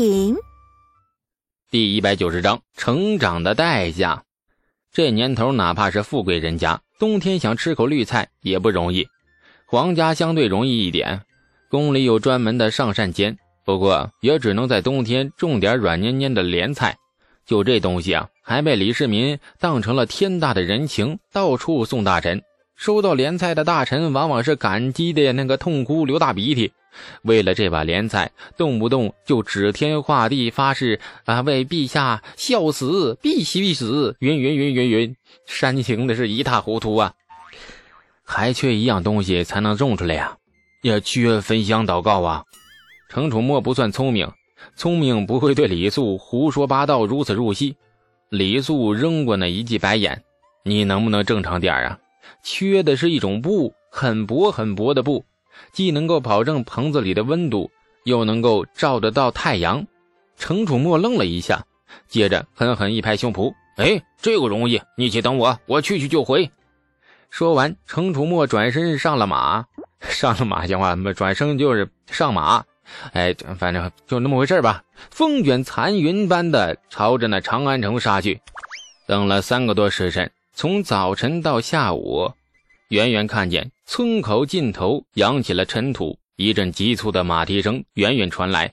品。第一百九十章成长的代价。这年头，哪怕是富贵人家，冬天想吃口绿菜也不容易。皇家相对容易一点，宫里有专门的上膳间，不过也只能在冬天种点软黏黏的莲菜。就这东西啊，还被李世民当成了天大的人情，到处送大臣。收到莲菜的大臣，往往是感激的那个痛哭流大鼻涕。为了这把莲菜，动不动就指天画地发誓啊，为陛下笑死，必须死，云云云云云，煽情的是一塌糊涂啊！还缺一样东西才能种出来呀，也缺焚香祷告啊！程楚墨不算聪明，聪明不会对李素胡说八道如此入戏。李素扔过那一记白眼，你能不能正常点啊？缺的是一种布，很薄很薄的布。既能够保证棚子里的温度，又能够照得到太阳。程楚墨愣了一下，接着狠狠一拍胸脯：“哎，这个容易，你且等我，我去去就回。”说完，程楚墨转身上了马，上了马，讲话转身就是上马。哎，反正就那么回事吧，风卷残云般的朝着那长安城杀去。等了三个多时辰，从早晨到下午。远远看见村口尽头扬起了尘土，一阵急促的马蹄声远远传来，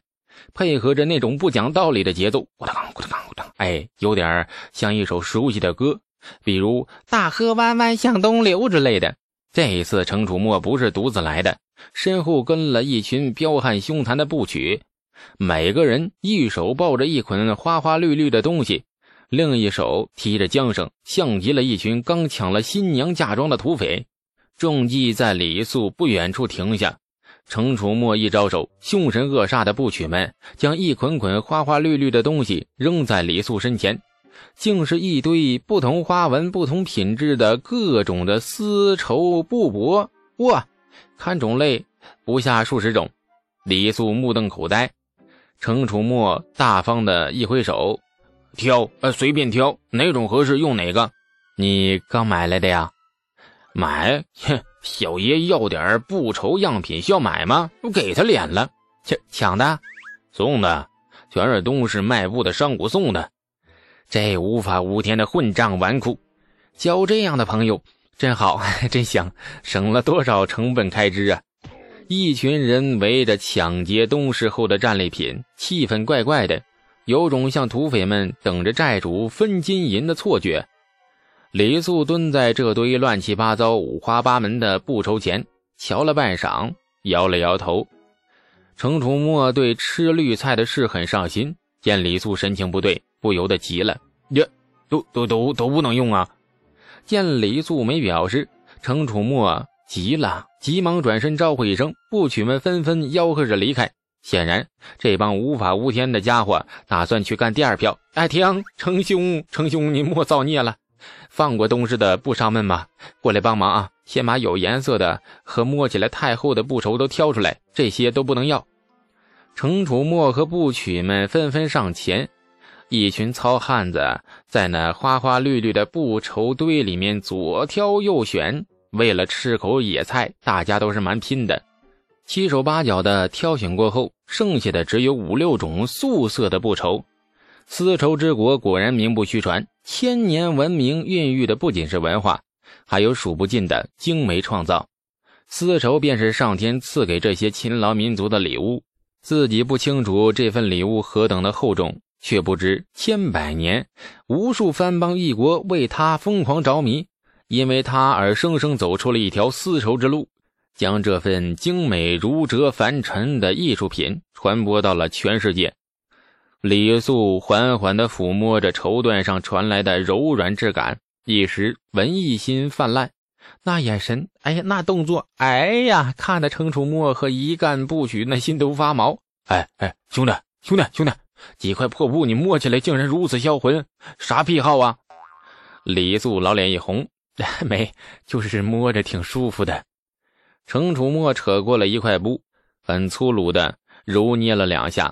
配合着那种不讲道理的节奏，咕哒咕哒咕哒，哎，有点像一首熟悉的歌，比如“大河弯弯向东流”之类的。这一次，程楚墨不是独自来的，身后跟了一群彪悍凶残的部曲，每个人一手抱着一捆花花绿绿的东西，另一手提着缰绳，像极了一群刚抢了新娘嫁妆的土匪。众计在李素不远处停下，程楚墨一招手，凶神恶煞的部曲们将一捆捆花花绿绿的东西扔在李素身前，竟是一堆不同花纹、不同品质的各种的丝绸布帛。哇，看种类不下数十种。李素目瞪口呆，程楚墨大方的一挥手，挑，呃，随便挑，哪种合适用哪个。你刚买来的呀？买，哼，小爷要点不愁样品，需要买吗？我给他脸了，抢抢的，送的，全是东市卖布的商贾送的。这无法无天的混账纨绔，交这样的朋友真好，真香，省了多少成本开支啊！一群人围着抢劫东市后的战利品，气氛怪怪的，有种像土匪们等着债主分金银的错觉。李素蹲在这堆乱七八糟、五花八门的布绸前，瞧了半晌，摇了摇头。程楚墨对吃绿菜的事很上心，见李素神情不对，不由得急了：“呀，都都都都不能用啊！”见李素没表示，程楚墨急了，急忙转身招呼一声，部曲们纷纷吆喝着离开。显然，这帮无法无天的家伙打算去干第二票。哎，停！程兄，程兄，你莫造孽了！放过东市的布商们吧，过来帮忙啊！先把有颜色的和摸起来太厚的布绸都挑出来，这些都不能要。程楚墨和布曲们纷纷上前，一群糙汉子在那花花绿绿的布绸堆里面左挑右选。为了吃口野菜，大家都是蛮拼的。七手八脚的挑选过后，剩下的只有五六种素色的布绸。丝绸之国果然名不虚传，千年文明孕育的不仅是文化，还有数不尽的精美创造。丝绸便是上天赐给这些勤劳民族的礼物，自己不清楚这份礼物何等的厚重，却不知千百年，无数藩邦异国为他疯狂着迷，因为他而生生走出了一条丝绸之路，将这份精美如折凡尘的艺术品传播到了全世界。李素缓缓地抚摸着绸缎上传来的柔软质感，一时文艺心泛滥。那眼神，哎呀，那动作，哎呀，看得程楚墨和一干部曲那心都发毛。哎哎，兄弟，兄弟，兄弟，几块破布你摸起来竟然如此销魂，啥癖好啊？李素老脸一红，没，就是摸着挺舒服的。程楚墨扯过了一块布，很粗鲁的揉捏了两下。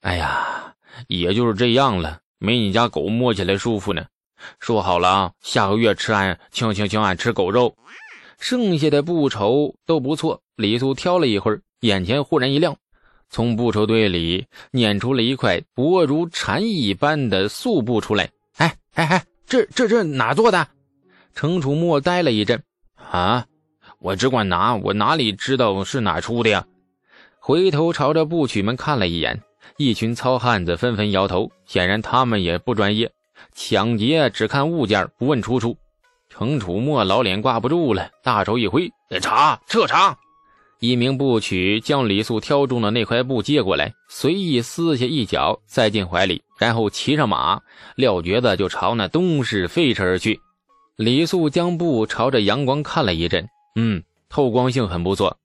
哎呀！也就是这样了，没你家狗摸起来舒服呢。说好了啊，下个月吃俺，请请请俺吃狗肉。剩下的布绸都不错。李素挑了一会儿，眼前忽然一亮，从布绸堆里捻出了一块薄如蝉翼般的素布出来。哎哎哎，这这这哪做的？程楚墨呆了一阵。啊，我只管拿，我哪里知道是哪出的呀？回头朝着布曲们看了一眼，一群糙汉子纷纷摇头，显然他们也不专业。抢劫只看物件，不问出处。程楚墨老脸挂不住了，大手一挥：“查，彻查！”一名部曲将李素挑中的那块布接过来，随意撕下一角，塞进怀里，然后骑上马，撂蹶子就朝那东市飞驰而去。李素将布朝着阳光看了一阵，嗯，透光性很不错。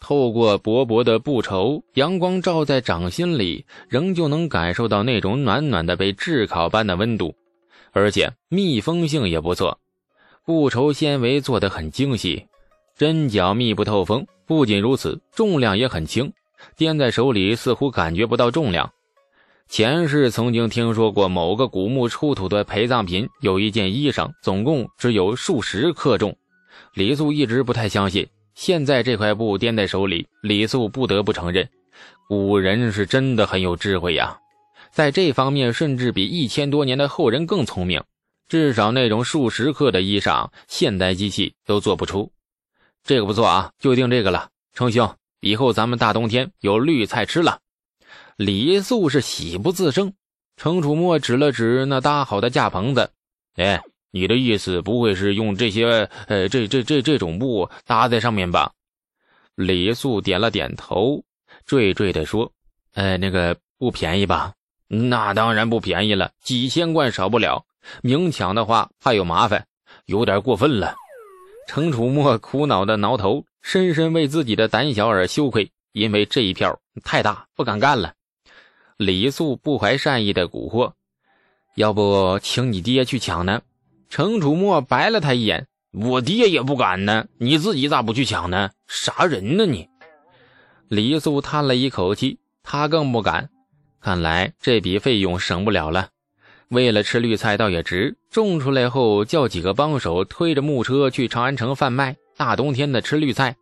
透过薄薄的布绸，阳光照在掌心里，仍旧能感受到那种暖暖的被炙烤般的温度，而且密封性也不错。布绸纤维做得很精细，针脚密不透风。不仅如此，重量也很轻，掂在手里似乎感觉不到重量。前世曾经听说过某个古墓出土的陪葬品，有一件衣裳，总共只有数十克重。李素一直不太相信，现在这块布掂在手里，李素不得不承认，古人是真的很有智慧呀，在这方面甚至比一千多年的后人更聪明。至少那种数十克的衣裳，现代机器都做不出。这个不错啊，就定这个了。程兄，以后咱们大冬天有绿菜吃了。李素是喜不自胜。程楚墨指了指那搭好的架棚子，哎，你的意思不会是用这些呃这这这这种布搭在上面吧？李素点了点头，惴惴地说：“呃，那个不便宜吧？那当然不便宜了，几千贯少不了。”明抢的话怕有麻烦，有点过分了。程楚墨苦恼的挠头，深深为自己的胆小而羞愧，因为这一票太大，不敢干了。李素不怀善意的蛊惑：“要不请你爹去抢呢？”程楚墨白了他一眼：“我爹也不敢呢，你自己咋不去抢呢？啥人呢你？”李素叹了一口气，他更不敢。看来这笔费用省不了了。为了吃绿菜倒也值，种出来后叫几个帮手推着木车去长安城贩卖。大冬天的吃绿菜，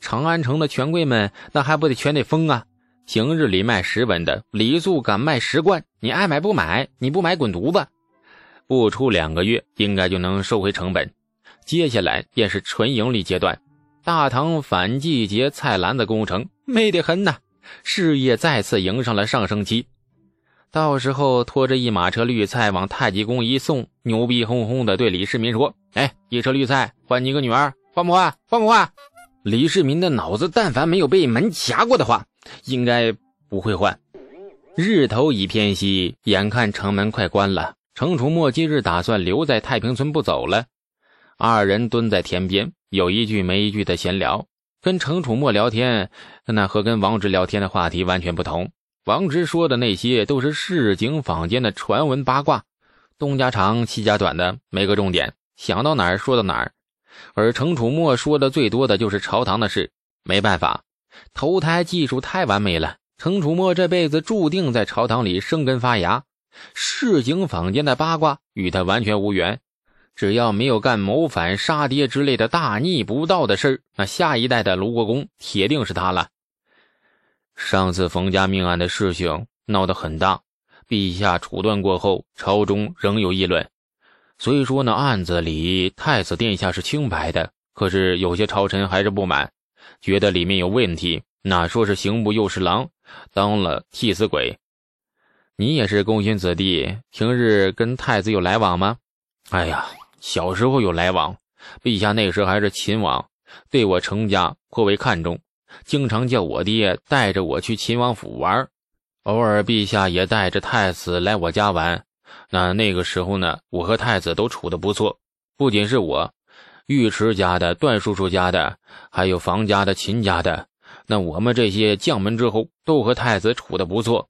长安城的权贵们那还不得全得疯啊！平日里卖十文的李素敢卖十贯，你爱买不买？你不买滚犊子！不出两个月，应该就能收回成本。接下来便是纯盈利阶段，大唐反季节菜篮子工程美得很呐，事业再次迎上了上升期。到时候拖着一马车绿菜往太极宫一送，牛逼哄哄的对李世民说：“哎，一车绿菜换你个女儿，换不换？换不换？”李世民的脑子但凡没有被门夹过的话，应该不会换。日头已偏西，眼看城门快关了，程楚墨今日打算留在太平村不走了。二人蹲在田边，有一句没一句的闲聊，跟程楚墨聊天，那和跟王直聊天的话题完全不同。王直说的那些都是市井坊间的传闻八卦，东家长西家短的，没个重点，想到哪儿说到哪儿。而程楚墨说的最多的就是朝堂的事。没办法，投胎技术太完美了，程楚墨这辈子注定在朝堂里生根发芽。市井坊间的八卦与他完全无缘，只要没有干谋反、杀爹之类的大逆不道的事那下一代的卢国公铁定是他了。上次冯家命案的事情闹得很大，陛下处断过后，朝中仍有议论。虽说那案子里太子殿下是清白的，可是有些朝臣还是不满，觉得里面有问题。哪说是刑部右侍郎当了替死鬼？你也是功勋子弟，平日跟太子有来往吗？哎呀，小时候有来往。陛下那时还是秦王，对我程家颇为看重。经常叫我爹带着我去秦王府玩，偶尔陛下也带着太子来我家玩。那那个时候呢，我和太子都处得不错。不仅是我，尉迟家的、段叔叔家的，还有房家的、秦家的，那我们这些将门之后都和太子处得不错。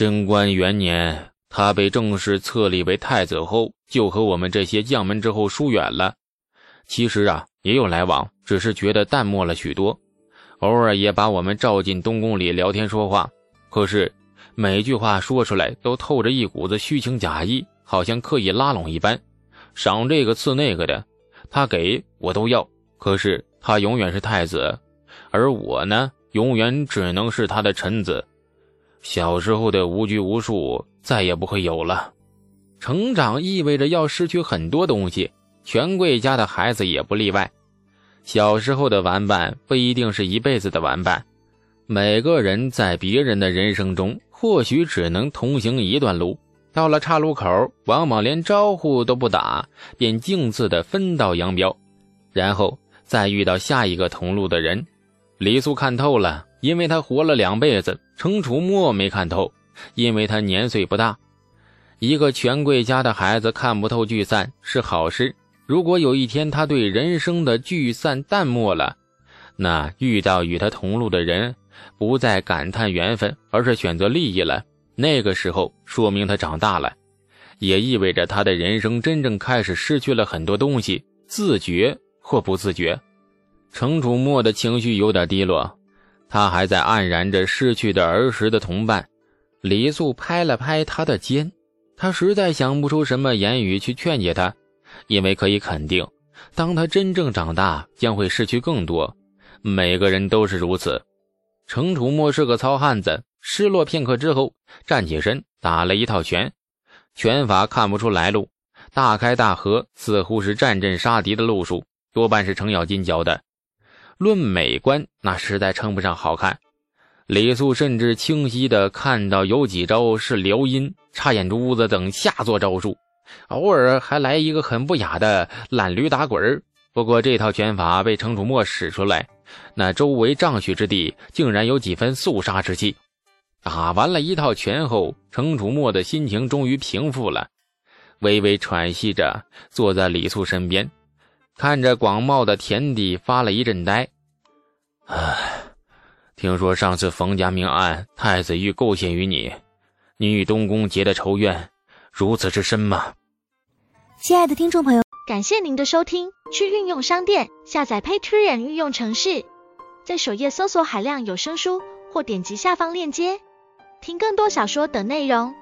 贞观元年，他被正式册立为太子后，就和我们这些将门之后疏远了。其实啊，也有来往，只是觉得淡漠了许多。偶尔也把我们召进东宫里聊天说话，可是每句话说出来都透着一股子虚情假意，好像刻意拉拢一般，赏这个赐那个的，他给我都要。可是他永远是太子，而我呢，永远只能是他的臣子。小时候的无拘无束再也不会有了。成长意味着要失去很多东西，权贵家的孩子也不例外。小时候的玩伴不一定是一辈子的玩伴。每个人在别人的人生中，或许只能同行一段路。到了岔路口，往往连招呼都不打，便径自的分道扬镳，然后再遇到下一个同路的人。李素看透了，因为他活了两辈子；程楚墨没看透，因为他年岁不大。一个权贵家的孩子看不透聚散是好事。如果有一天他对人生的聚散淡漠了，那遇到与他同路的人，不再感叹缘分，而是选择利益了。那个时候，说明他长大了，也意味着他的人生真正开始失去了很多东西，自觉或不自觉。程楚墨的情绪有点低落，他还在黯然着失去的儿时的同伴。李素拍了拍他的肩，他实在想不出什么言语去劝解他，因为可以肯定，当他真正长大，将会失去更多。每个人都是如此。程楚墨是个糙汉子。失落片刻之后，站起身，打了一套拳，拳法看不出来路，大开大合，似乎是战阵杀敌的路数，多半是程咬金教的。论美观，那实在称不上好看。李素甚至清晰地看到有几招是撩阴、插眼珠子等下作招数，偶尔还来一个很不雅的懒驴打滚不过这套拳法被程楚墨使出来，那周围丈许之地竟然有几分肃杀之气。打完了一套拳后，程楚墨的心情终于平复了，微微喘息着坐在李素身边，看着广袤的田地发了一阵呆。唉，听说上次冯家命案，太子欲构陷于你，你与东宫结的仇怨如此之深吗？亲爱的听众朋友，感谢您的收听，去运用商店下载 Patreon 运用城市，在首页搜索海量有声书，或点击下方链接。听更多小说等内容。